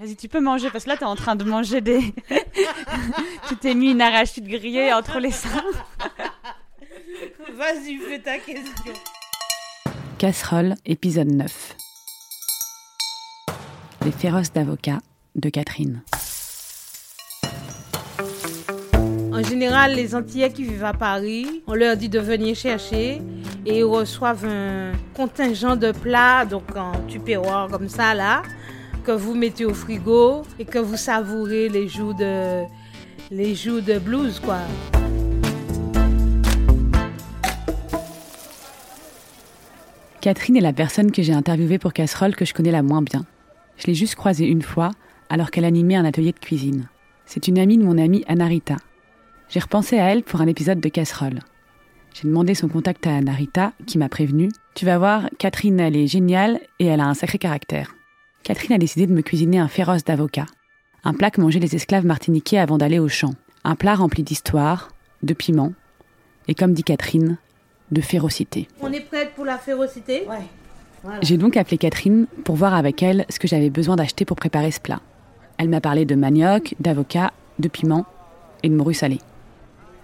Vas-y, tu peux manger parce que là, t'es en train de manger des. tu t'es mis une arachide grillée entre les seins. Vas-y, fais ta question. Casserole, épisode 9. Les féroces d'avocats de Catherine. En général, les Antillais qui vivent à Paris, on leur dit de venir chercher et ils reçoivent un contingent de plats, donc en tupperware comme ça là, que vous mettez au frigo et que vous savourez les jours de, les jours de blues quoi. Catherine est la personne que j'ai interviewée pour Casserole que je connais la moins bien. Je l'ai juste croisée une fois alors qu'elle animait un atelier de cuisine. C'est une amie de mon amie Anarita. J'ai repensé à elle pour un épisode de Casserole. J'ai demandé son contact à Anarita, qui m'a prévenu Tu vas voir, Catherine, elle est géniale et elle a un sacré caractère. Catherine a décidé de me cuisiner un féroce d'avocat. Un plat que mangeaient les esclaves martiniquais avant d'aller au champ. Un plat rempli d'histoire, de piment et, comme dit Catherine, de férocité. On est prête pour la férocité? Ouais. J'ai donc appelé Catherine pour voir avec elle ce que j'avais besoin d'acheter pour préparer ce plat. Elle m'a parlé de manioc, d'avocat, de piment et de morue salée.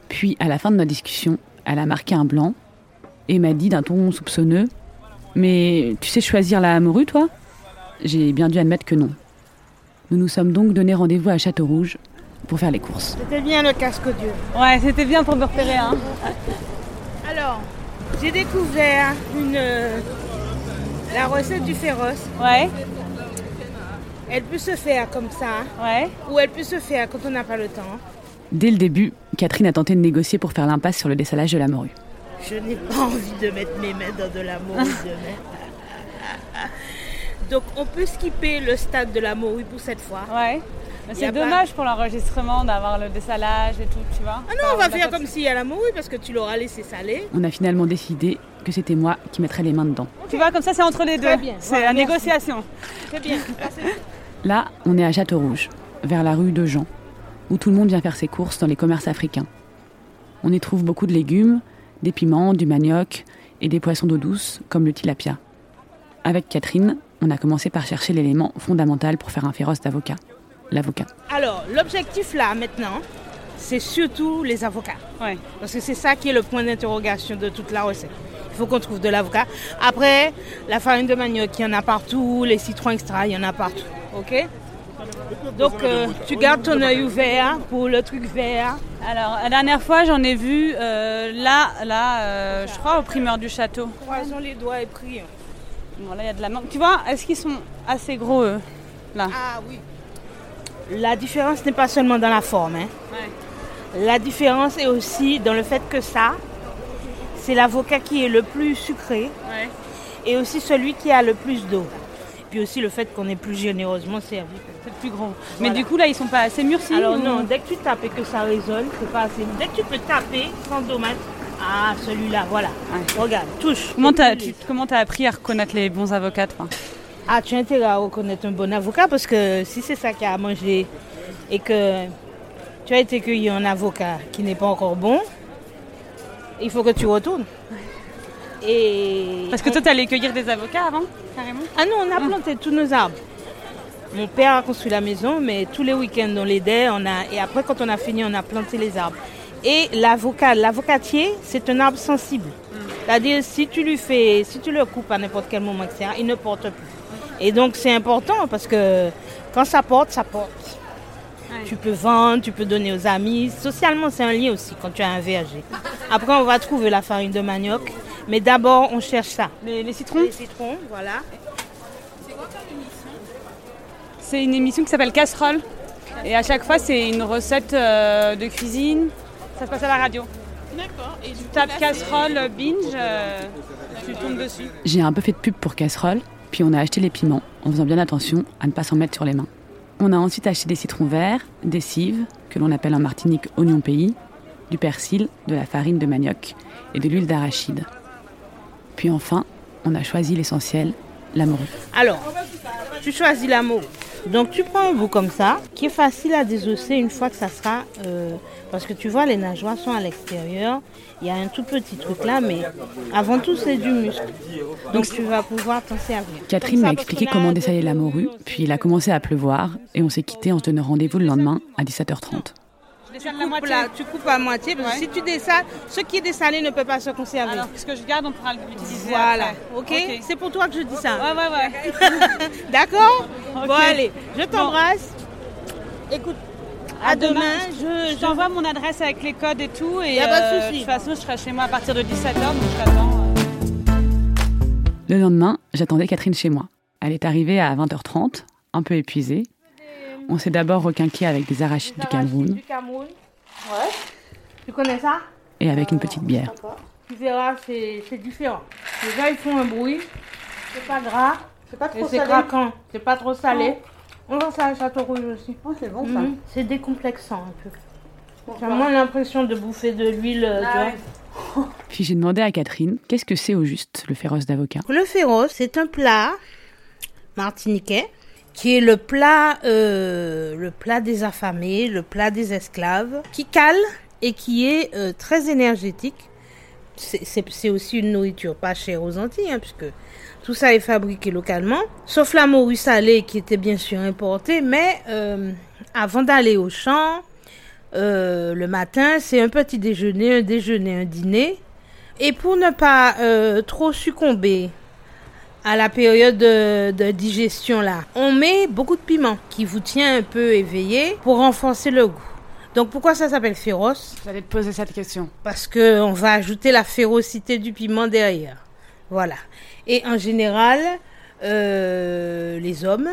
Puis, à la fin de notre discussion, elle a marqué un blanc et m'a dit d'un ton soupçonneux Mais tu sais choisir la morue, toi? J'ai bien dû admettre que non. Nous nous sommes donc donné rendez-vous à Château-Rouge pour faire les courses. C'était bien le casque Dieu. Ouais, c'était bien pour me repérer, hein. Alors, j'ai découvert une euh, la recette du féroce. Ouais, Elle peut se faire comme ça ouais. ou elle peut se faire quand on n'a pas le temps. Dès le début, Catherine a tenté de négocier pour faire l'impasse sur le dessalage de la morue. Je n'ai pas envie de mettre mes mains dans de la morue demain. Donc on peut skipper le stade de la morue pour cette fois. Ouais. C'est pas- dommage pour l'enregistrement d'avoir le dessalage et tout, tu vois. Ah non, on va faire comme s'il y a la morue parce que tu l'auras laissé saler. On a finalement décidé que c'était moi qui mettrais les mains dedans. Tu vois, comme ça, c'est entre les Très deux. bien. C'est Voilà, la merci. négociation. Très bien. Là, on est à Château-Rouge, vers la rue de Jean, où tout le monde vient faire ses courses dans les commerces africains. On y trouve beaucoup de légumes, des piments, du manioc et des poissons d'eau douce, comme le tilapia. Avec Catherine, on a commencé par chercher l'élément fondamental pour faire un féroce d'avocat, l'avocat. Alors, l'objectif là maintenant, c'est surtout les avocats. Ouais. Parce que c'est ça qui est le point d'interrogation de toute la recette. Il faut qu'on trouve de l'avocat. Après, la farine de manioc, il y en a partout, les citrons extra, il y en a partout. Ok? Donc, euh, tu gardes ton œil ouvert pour le truc vert. Alors, la dernière fois, j'en ai vu euh, là, là, euh, je crois, au primeur du château. Croisons les doigts et prions. Bon, là, il y a de la mangue. Tu vois, est-ce qu'ils sont assez gros, eux Là? Ah oui. La différence n'est pas seulement dans la forme. hein. Ouais. La différence est aussi dans le fait que ça, c'est l'avocat qui est le plus sucré Ouais. et aussi celui qui a le plus d'eau. Puis aussi le fait qu'on est plus généreusement servi. C'est le plus gros. Mais du coup, là, ils sont pas assez mûrcis Alors ou- non, dès que tu tapes et que ça résonne, c'est pas assez. Dès que tu peux taper sans dommage, ah celui-là, voilà. Regarde, touche. Comment t'as tu- comment t'as appris à reconnaître les bons avocats, toi? Ah, tu as intérêt à reconnaître un bon avocat parce que si c'est ça qu'il y a à manger et que tu as été cueilli un avocat qui n'est pas encore bon, il faut que tu retournes. Et Parce que toi, t'allais cueillir des avocats avant, carrément? Ah non, on a planté tous nos arbres. Mon père a construit la maison, mais tous les week-ends on l'aidait. On a et après quand on a fini, on a planté les arbres. Et l'avocat, l'avocatier, c'est un arbre sensible. C'est-à-dire si tu lui fais, si tu le coupes à n'importe quel moment, etc., il ne porte plus. Et donc c'est important parce que quand ça porte, ça porte. Tu peux vendre, tu peux donner aux amis. Socialement, c'est un lien aussi quand tu as un verger. Après, on va trouver la farine de manioc. Mais d'abord, on cherche ça. les, les citrons Les citrons, voilà. C'est une émission qui s'appelle Casserole. Et à chaque fois, c'est une recette euh, de cuisine. Ça se passe à la radio. D'accord. Et Tu tapes casserole binge, euh, tu tombes dessus. J'ai un peu fait de pub pour casserole, puis on a acheté les piments, en faisant bien attention à ne pas s'en mettre sur les mains. On a ensuite acheté des citrons verts, des cives, que l'on appelle en Martinique oignon pays, du persil, de la farine de manioc et de l'huile d'arachide. Puis enfin, on a choisi l'essentiel, la morue. Alors, tu choisis la morue. Donc tu prends un bout comme ça, qui est facile à désosser une fois que ça sera... euh, parce que tu vois, les nageoires sont à l'extérieur. Il y a un tout petit truc là, mais avant tout, c'est du muscle. Donc tu vas pouvoir t'en servir. Catherine m'a expliqué comment dessaler la morue, puis il a commencé à pleuvoir et on s'est quitté en se donnant rendez-vous le lendemain à 17h30. Tu la coupes, tu coupes à moitié, parce que Ouais. si tu dessales, ce qui est dessalé ne peut pas se conserver. Alors, ce que je garde, on pourra l'utiliser voilà, après. ok, C'est pour toi que je dis ça. Ouais, ouais, ouais. D'accord. Bon, allez, je t'embrasse. Écoute, à, À demain, demain, je, Je je t'envoie mon adresse avec les codes et tout. Et Y a pas de euh, souci. De toute façon, je serai chez moi à partir de 17h, donc je t'attends. Le lendemain, j'attendais Catherine chez moi. Elle est arrivée à 20h30, un peu épuisée. On s'est d'abord requinqué avec des arachides du Cameroun Du Cameroun. Ouais. Tu connais ça? Et avec une petite bière. Tu verras, c'est c'est différent. Déjà, ils font un bruit. C'est pas gras. C'est pas Et trop c'est salé. craquant. C'est pas trop salé. On va ça à Château Rouge aussi. Oh, c'est bon ça. Mhm. C'est décomplexant un peu. J'ai moins l'impression de bouffer de l'huile. euh, Ah vois. Puis j'ai demandé à Catherine qu'est-ce que c'est au juste le féroce d'avocat? Le féroce, c'est un plat martiniquais qui est le plat, euh, le plat des affamés, le plat des esclaves, qui cale et qui est euh, très énergétique. C'est- aussi une nourriture pas chère aux Antilles, hein, puisque tout ça est fabriqué localement, sauf la morue salée qui était bien sûr importée, mais euh, avant d'aller au champ, le matin, c'est un petit déjeuner, un déjeuner, un dîner. Et pour ne pas trop succomber à la période de, de digestion là, on met beaucoup de piment qui vous tient un peu éveillé pour renforcer le goût. Donc pourquoi ça s'appelle féroce? J'allais te poser cette question. Parce que on va ajouter la férocité du piment derrière. Voilà. Et en général, euh, les hommes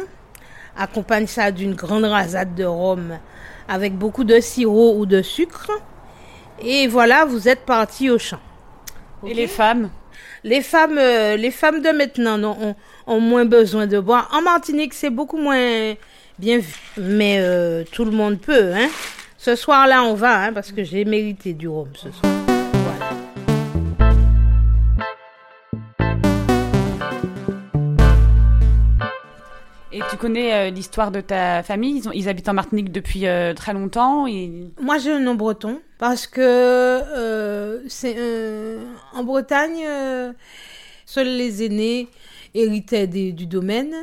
accompagnent ça d'une grande rasade de rhum avec beaucoup de sirop ou de sucre. Et voilà, vous êtes parti au champ. Et les femmes? Les femmes, euh, les femmes de maintenant non, ont, ont moins besoin de boire. En Martinique, c'est beaucoup moins bien vu. Mais euh, tout le monde peut. Hein. Ce soir-là, on va, hein, parce que j'ai mérité du rhum ce soir. Voilà. Et tu connais euh, l'histoire de ta famille? Ils, ont- ils habitent en Martinique depuis très longtemps. Et... Moi, j'ai un nom breton parce que euh, c'est en Bretagne, euh, seuls les aînés héritaient du domaine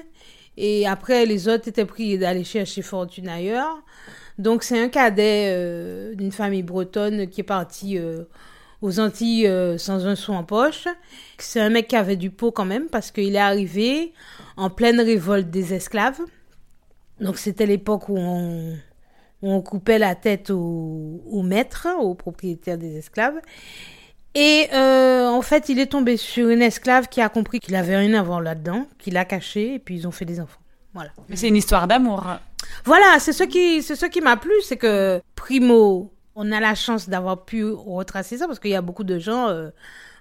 et après les autres étaient priés d'aller chercher fortune ailleurs. Donc c'est un cadet euh, d'une famille bretonne qui est parti aux Antilles sans un sou en poche. C'est un mec qui avait du pot quand même parce qu'il est arrivé en pleine révolte des esclaves. Donc c'était l'époque où on, on coupait la tête au, au maître, au propriétaire des esclaves. Et euh, en fait, il est tombé sur une esclave qui a compris qu'il avait rien à voir là-dedans, qu'il a caché, et puis ils ont fait des enfants. Voilà. Mais c'est une histoire d'amour. Voilà, c'est ce qui, c'est ce qui m'a plu, c'est que primo, on a la chance d'avoir pu retracer ça parce qu'il y a beaucoup de gens, euh,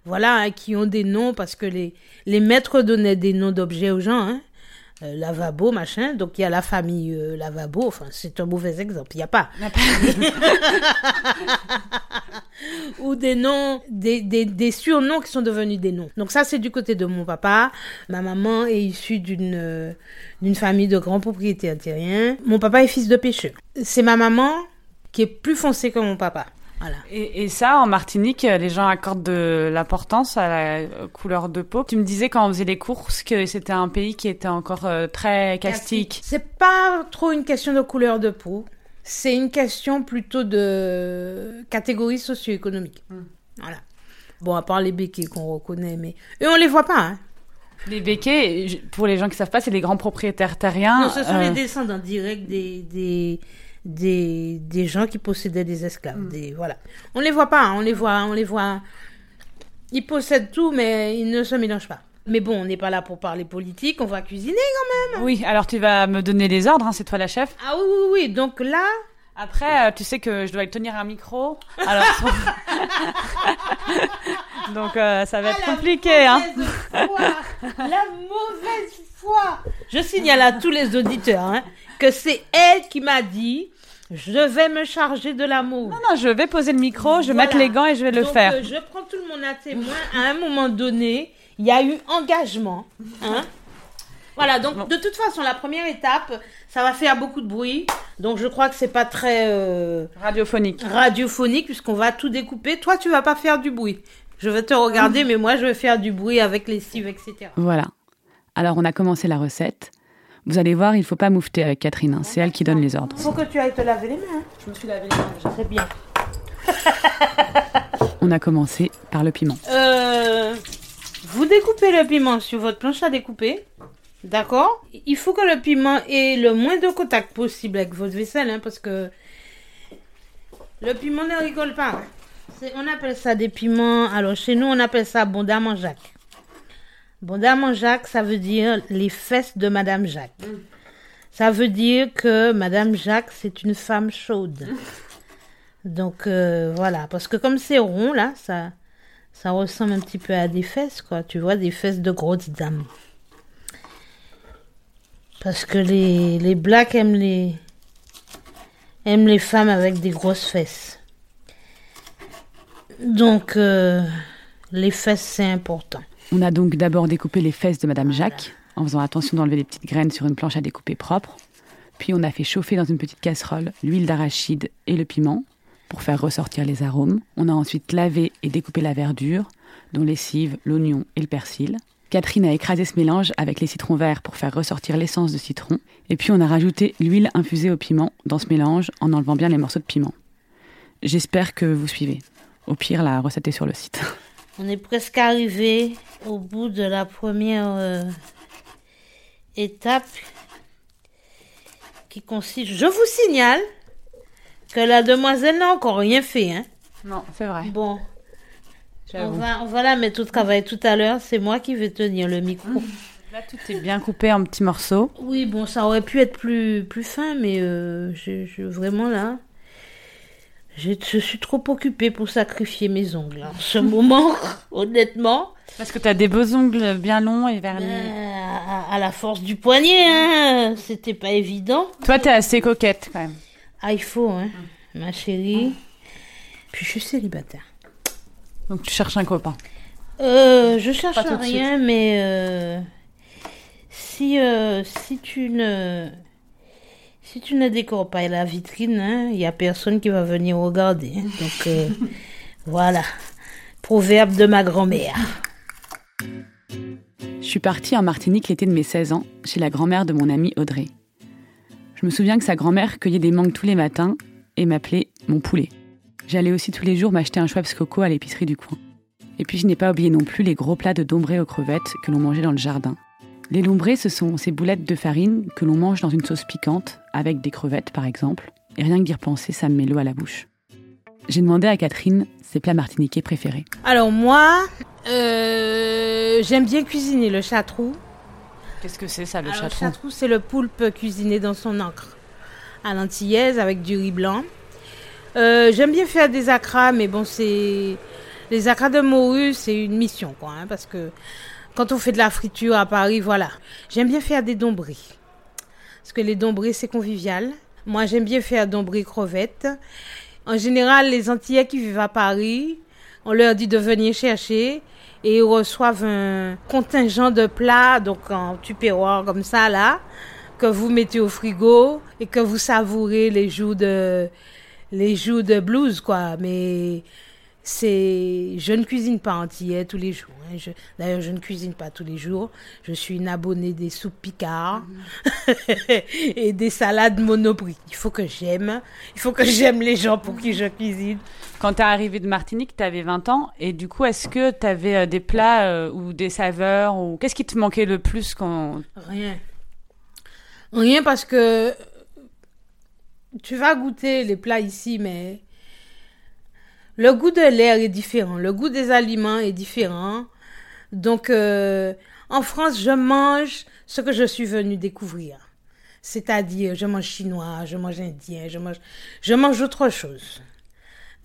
voilà, hein, qui ont des noms parce que les les maîtres donnaient des noms d'objets aux gens, hein. Euh, lavabo, machin. Donc il y a la famille euh, lavabo. Enfin, c'est un mauvais exemple. Il n'y a pas. Ou des noms, des, des, des surnoms qui sont devenus des noms. Donc ça, c'est du côté de mon papa. Ma maman est issue d'une euh, d'une famille de grands propriétaires terriens. Mon papa est fils de pêcheur. C'est ma maman qui est plus foncée que mon papa. Voilà. Et, et ça, en Martinique, euh, les gens accordent de l'importance à la couleur de peau. Tu me disais quand on faisait les courses que c'était un pays qui était encore euh, très castique. C'est pas trop une question de couleur de peau. C'est une question plutôt de catégorie socio-économique. Voilà. Bon, à part les béquets qu'on reconnaît, mais eux, on les voit pas. Hein. Les béquets, pour les gens qui savent pas, c'est les grands propriétaires terriens. non, ce sont euh, les descendants directs des, des, des, des gens qui possédaient des esclaves. Des, voilà. On les voit pas, hein, on les voit, on les voit. Ils possèdent tout, mais ils ne se mélangent pas. Mais bon, on n'est pas là pour parler politique, on va cuisiner quand même. Oui, alors tu vas me donner les ordres, hein, c'est toi la chef. Ah oui, oui, oui. Donc là, Après, euh, tu sais que je dois tenir un micro. Alors, donc euh, ça va être Ah, la compliqué, hein. mauvaise foi, la mauvaise foi. Je signale à tous les auditeurs hein, que c'est elle qui m'a dit je vais me charger de l'amour. Non, non, je vais poser le micro, je vais mettre les gants et je vais le Donc, faire. euh, je prends tout le monde à témoin. À un moment donné, il y a eu engagement. Hein, Voilà, donc de toute façon, la première étape, ça va faire beaucoup de bruit. Donc je crois que c'est pas très euh, radiophonique. Radiophonique puisqu'on va tout découper. Toi, tu vas pas faire du bruit. Je vais te regarder, mais moi, je vais faire du bruit avec les cives, etc. Voilà. Alors, on a commencé la recette. Vous allez voir, il faut pas moufter avec Catherine. Hein. C'est elle qui donne les ordres. Il faut que tu ailles te laver les mains. Hein. Je me suis lavé les mains déjà. C'est bien. on a commencé par le piment. Euh, vous découpez le piment sur votre planche à découper. D'accord? Il faut que le piment ait le moins de contact possible avec votre vaisselle, hein, parce que le piment ne rigole pas. On appelle ça des piments. Alors, chez nous, on appelle ça Bondamant Jacques. Bondamant Jacques, ça veut dire les fesses de Madame Jacques. Ça veut dire que Madame Jacques, c'est une femme chaude. Donc, euh, voilà. Parce que comme c'est rond, là, ça, ça ressemble un petit peu à des fesses, quoi. Tu vois, des fesses de grosses dames. Parce que les, les blacks aiment les, aiment les femmes avec des grosses fesses. Donc, euh, les fesses, c'est important. On a donc d'abord découpé les fesses de Madame Jacques, en faisant attention d'enlever les petites graines sur une planche à découper propre. Puis on a fait chauffer dans une petite casserole l'huile d'arachide et le piment pour faire ressortir les arômes. On a ensuite lavé et découpé la verdure, dont les cives, l'oignon et le persil. Catherine a écrasé ce mélange avec les citrons verts pour faire ressortir l'essence de citron. Et puis on a rajouté l'huile infusée au piment dans ce mélange en enlevant bien les morceaux de piment. J'espère que vous suivez. Au pire, la recette est sur le site. On est presque arrivé au bout de la première euh, étape qui consiste. Je vous signale que la demoiselle n'a encore rien fait. Hein. Non, c'est vrai. Bon, on va, on va la mettre au travail tout à l'heure. C'est moi qui vais tenir le micro. Là, tout est bien coupé en petits morceaux. Oui, bon, ça aurait pu être plus, plus fin, mais euh, je, vraiment là, je, suis trop occupée pour sacrifier mes ongles en ce moment, honnêtement. Parce que tu as des beaux ongles bien longs et vernis. Ben, à, la force du poignet, hein, c'était pas évident. Toi, tu es assez coquette quand même. Ah, il faut, hein, ma chérie. Puis je suis célibataire. Donc tu cherches un copain euh, Je cherche rien, mais euh, si, euh, si tu ne si tu ne décores pas la vitrine, il hein, n'y a personne qui va venir regarder. Hein. Donc euh, voilà, proverbe de ma grand-mère. Je suis partie en Martinique l'été de mes 16 ans, chez la grand-mère de mon amie Audrey. Je me souviens que sa grand-mère cueillait des mangues tous les matins et m'appelait mon poulet. J'allais aussi tous les jours m'acheter un Schweppes Coco à l'épicerie du coin. Et puis je n'ai pas oublié non plus les gros plats de dombré aux crevettes que l'on mangeait dans le jardin. Les lombrés, ce sont ces boulettes de farine que l'on mange dans une sauce piquante, avec des crevettes par exemple. Et rien que d'y repenser, ça me met l'eau à la bouche. J'ai demandé à Catherine ses plats martiniquais préférés. Alors moi, euh, j'aime bien cuisiner le chatrou. Qu'est-ce que c'est ça, le chatrou Le chatrou, c'est le poulpe cuisiné dans son encre à l'antillaise avec du riz blanc. Euh, j'aime bien faire des acras, mais bon, c'est. Les acras de morue, c'est une mission, quoi, hein, parce que quand on fait de la friture à Paris, voilà. J'aime bien faire des dombris. Parce que les dombris, c'est convivial. Moi, j'aime bien faire dombris crevettes. En général, les Antillais qui vivent à Paris, on leur dit de venir chercher et ils reçoivent un contingent de plats, donc en tupperware comme ça, là, que vous mettez au frigo et que vous savourez les jours de, les jours de blues, quoi. Mais c'est, je ne cuisine pas entier tous les jours. Hein. d'ailleurs, je ne cuisine pas tous les jours. Je suis une abonnée des soupes Picard et des salades Monoprix. Il faut que j'aime. Il faut que j'aime les gens pour qui je cuisine. Quand tu es arrivée de Martinique, tu avais 20 ans. Et du coup, est-ce que tu avais euh, des plats euh, ou des saveurs ou Qu'est-ce qui te manquait le plus quand... Rien. Rien parce que tu vas goûter les plats ici, mais le goût de l'air est différent, le goût des aliments est différent. Donc, euh, en France, je mange ce que je suis venue découvrir. C'est-à-dire, je mange chinois, je mange indien, je mange, je mange autre chose.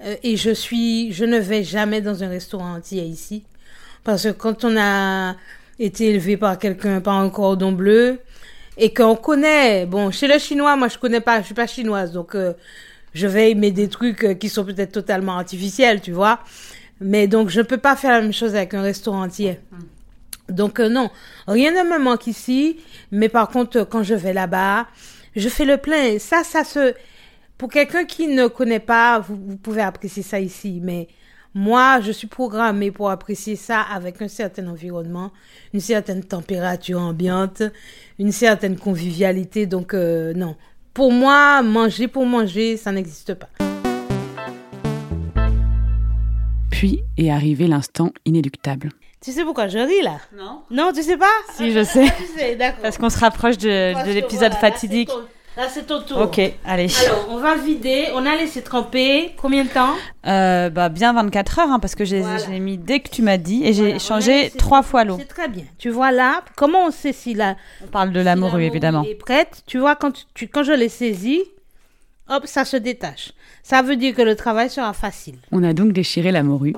Euh, et je suis, je ne vais jamais dans un restaurant entier ici. Parce que quand on a été élevé par quelqu'un, par un cordon bleu, et qu'on connaît. Bon, chez le chinois, moi je connais pas, je suis pas chinoise, donc euh, je vais aimer des trucs euh, qui sont peut-être totalement artificiels, tu vois. Mais donc je ne peux pas faire la même chose avec un restaurant entier. Donc euh, non, rien ne me manque ici, mais par contre quand je vais là-bas, je fais le plein. Et ça, ça se, pour quelqu'un qui ne connaît pas, vous, vous pouvez apprécier ça ici, mais moi, je suis programmée pour apprécier ça avec un certain environnement, une certaine température ambiante, une certaine convivialité. Donc euh, non, pour moi, manger pour manger, ça n'existe pas. Puis est arrivé l'instant inéluctable. Tu sais pourquoi je ris là? Non. Non, tu sais pas? Si, je sais. Tu sais, d'accord. Parce qu'on se rapproche de, l'épisode voilà, fatidique. Là, c'est ton tour. Ok, allez. Alors, on va vider. On a laissé tremper. Combien de temps Euh, bah, bien 24 heures, hein, parce que j'ai Voilà. mis dès que tu m'as dit, et j'ai Voilà, changé laissé trois fois l'eau. C'est très bien. Tu vois là, comment on sait si la, On parle de si la morue, évidemment. est prête? Tu vois, quand, tu- tu, quand je l'ai saisie, hop, ça se détache. Ça veut dire que le travail sera facile. On a donc déchiré la morue,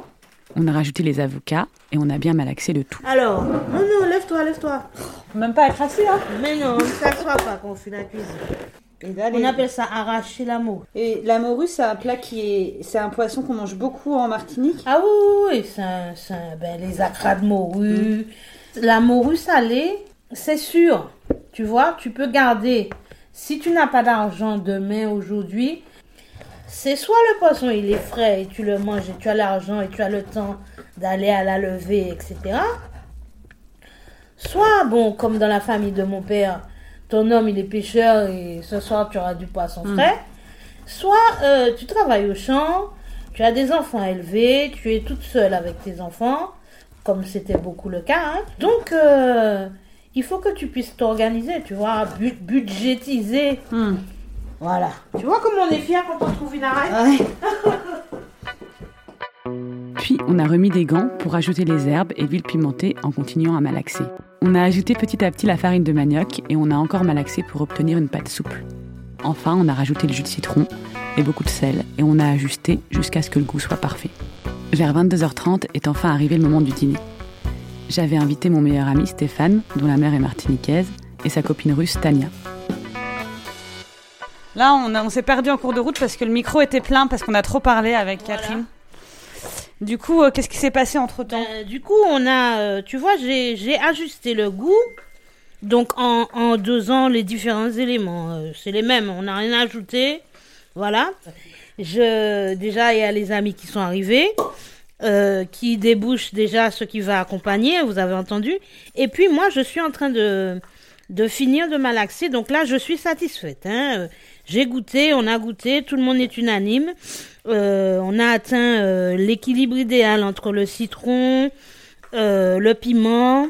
on a rajouté les avocats et on a bien malaxé le tout. Alors, lève-toi, lève-toi. Même pas être assis, hein Mais non, on ne s'assoit pas quand on fait la cuisine. On appelle ça arracher la morue. Et la morue, c'est un plat qui est. C'est un poisson qu'on mange beaucoup en Martinique. Ah oui, oui, oui, c'est un- ben, les acras de morue. La morue salée, c'est sûr. Tu vois, tu peux garder. Si tu n'as pas d'argent demain, aujourd'hui, c'est soit le poisson il est frais et tu le manges et tu as l'argent et tu as le temps d'aller à la levée, etc. Soit, bon, comme dans la famille de mon père, ton homme il est pêcheur et ce soir tu auras du poisson frais. Soit euh, tu travailles au champ, tu as des enfants à élever, tu es toute seule avec tes enfants, comme c'était beaucoup le cas. hein. Donc, euh, il faut que tu puisses t'organiser, tu vois, bu- budgétiser. Hmm. Voilà. Tu vois comme on est fier quand on trouve une arête Puis on a remis des gants pour ajouter les herbes et l'huile pimentée en continuant à malaxer. On a ajouté petit à petit la farine de manioc et on a encore malaxé pour obtenir une pâte souple. Enfin, on a rajouté le jus de citron et beaucoup de sel et on a ajusté jusqu'à ce que le goût soit parfait. Vers 22h30 est enfin arrivé le moment du dîner. J'avais invité mon meilleur ami Stéphane, dont la mère est martiniquaise, et sa copine russe Tania. Là, on, s'est perdu en cours de route parce que le micro était plein, parce qu'on a trop parlé avec Catherine. Du coup, euh, qu'est-ce qui s'est passé entre temps Ben, du coup, on a, euh, tu vois, j'ai ajusté le goût. Donc, en, en dosant les différents éléments, euh, c'est les mêmes, on n'a rien ajouté. Voilà. Je, déjà, il y a les amis qui sont arrivés, qui débouchent déjà ce qui va accompagner, vous avez entendu. Et puis, moi, je suis en train de, de finir de malaxer. Donc là, je suis satisfaite. Hein. J'ai goûté, on a goûté, tout le monde est unanime. Euh, on a atteint euh, l'équilibre idéal entre le citron, euh, le piment,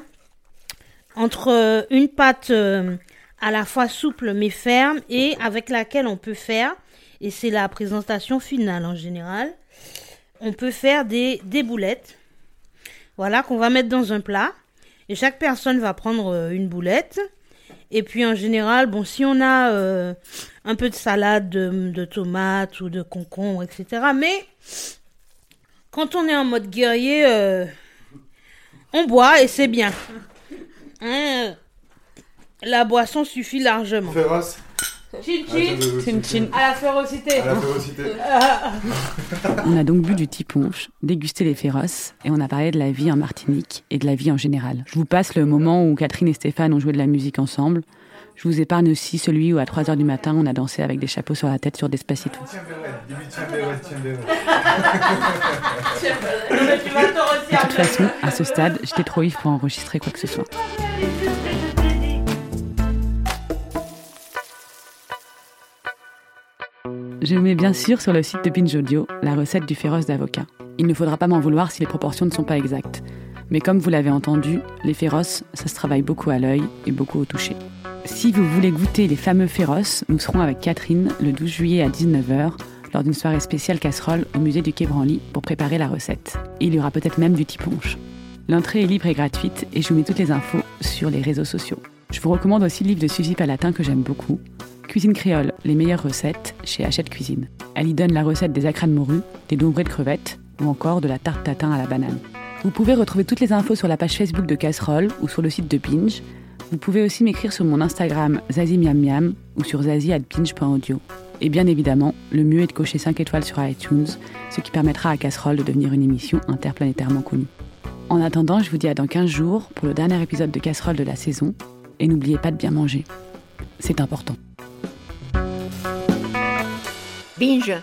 entre une pâte à la fois souple mais ferme et avec laquelle on peut faire, et c'est la présentation finale en général, on peut faire des, boulettes, voilà, qu'on va mettre dans un plat, et chaque personne va prendre une boulette. Et puis en général, bon, si on a euh, un peu de salade de, tomates ou de concombre, etc. Mais quand on est en mode guerrier, euh, on boit et c'est bien. Hein, euh, la boisson suffit largement. Chin Ah, chin, à la férocité. À la férocité. On a donc bu du tiponche, dégusté les féroces et on a parlé de la vie en Martinique et de la vie en général. Je vous passe le moment où Catherine et Stéphane ont joué de la musique ensemble. Je vous épargne aussi celui où à 3h du matin on a dansé avec des chapeaux sur la tête sur Despacito. Tiens, Béret. Dis-lui, tiens, Béret, tiens, Béret. Non, mais tu vas te De toute façon, à ce stade, j'étais trop ivre pour enregistrer quoi que ce soit. Je mets bien sûr sur le site de Binge Audio la recette du féroce d'avocat. Il ne faudra pas m'en vouloir si les proportions ne sont pas exactes. Mais comme vous l'avez entendu, les féroces, ça se travaille beaucoup à l'œil et beaucoup au toucher. Si vous voulez goûter les fameux féroces, nous serons avec Catherine le 12 juillet à 19h lors d'une soirée spéciale casserole au musée du Quai Branly pour préparer la recette. Et il y aura peut-être même du tiponche. L'entrée est libre et gratuite et je vous mets toutes les infos sur les réseaux sociaux. Je vous recommande aussi le livre de Suzy Palatin que j'aime beaucoup, Cuisine créole, les meilleures recettes chez Hachette Cuisine. Elle y donne la recette des acras de morue, des dombrés de crevettes ou encore de la tarte tatin à la banane. Vous pouvez retrouver toutes les infos sur la page Facebook de Casserole ou sur le site de Binge. Vous pouvez aussi m'écrire sur mon Instagram Zazie Miam Miam ou sur zazie@binge.audio. Et bien évidemment, le mieux est de cocher 5 étoiles sur iTunes, ce qui permettra à Casserole de devenir une émission interplanétairement connue. En attendant, je vous dis à dans 15 jours pour le dernier épisode de Casserole de la saison. Et n'oubliez pas de bien manger. C'est important. Binge